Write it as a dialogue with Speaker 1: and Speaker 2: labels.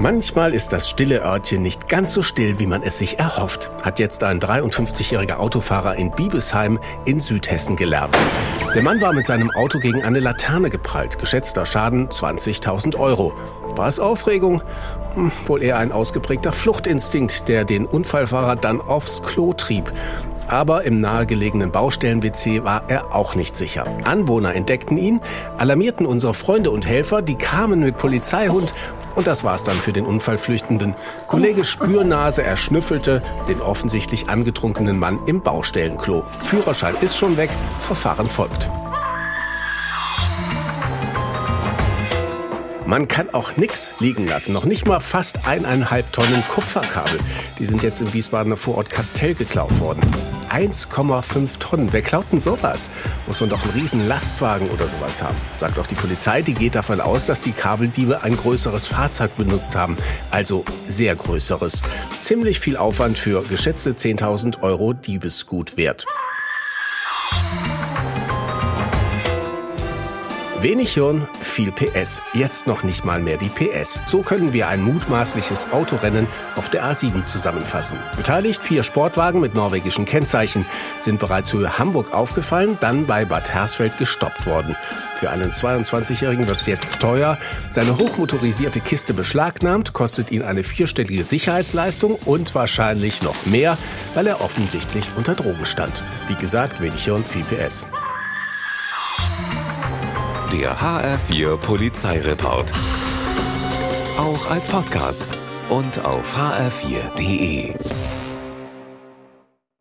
Speaker 1: Manchmal ist das stille Örtchen nicht ganz so still, wie man es sich erhofft, hat jetzt ein 53-jähriger Autofahrer in Biebesheim in Südhessen gelernt. Der Mann war mit seinem Auto gegen eine Laterne geprallt. Geschätzter Schaden 20.000 Euro. War es Aufregung? Hm, wohl eher ein ausgeprägter Fluchtinstinkt, der den Unfallfahrer dann aufs Klo trieb. Aber im nahegelegenen Baustellen-WC war er auch nicht sicher. Anwohner entdeckten ihn, alarmierten unsere Freunde und Helfer, die kamen mit Polizeihund und das war's dann für den Unfallflüchtenden. Kollege Spürnase erschnüffelte den offensichtlich angetrunkenen Mann im Baustellenklo. Führerschein ist schon weg, Verfahren folgt. Man kann auch nichts liegen lassen. Noch nicht mal fast eineinhalb Tonnen Kupferkabel. Die sind jetzt im Wiesbadener Vorort Kastell geklaut worden. 1,5 Tonnen. Wer klaut denn sowas? Muss man doch einen riesen Lastwagen oder sowas haben. Sagt auch die Polizei, die geht davon aus, dass die Kabeldiebe ein größeres Fahrzeug benutzt haben. Also sehr größeres. Ziemlich viel Aufwand für geschätzte 10.000 Euro Diebesgut wert. Wenig Hirn, viel PS. Jetzt noch nicht mal mehr die PS. So können wir ein mutmaßliches Autorennen auf der A7 zusammenfassen. Beteiligt vier Sportwagen mit norwegischen Kennzeichen sind bereits Höhe Hamburg aufgefallen, dann bei Bad Hersfeld gestoppt worden. Für einen 22-Jährigen wird es jetzt teuer. Seine hochmotorisierte Kiste beschlagnahmt, kostet ihn eine vierstellige Sicherheitsleistung und wahrscheinlich noch mehr, weil er offensichtlich unter Drogen stand. Wie gesagt, wenig Hirn, viel PS.
Speaker 2: Der HR4 Polizeireport. Auch als Podcast und auf hr4.de.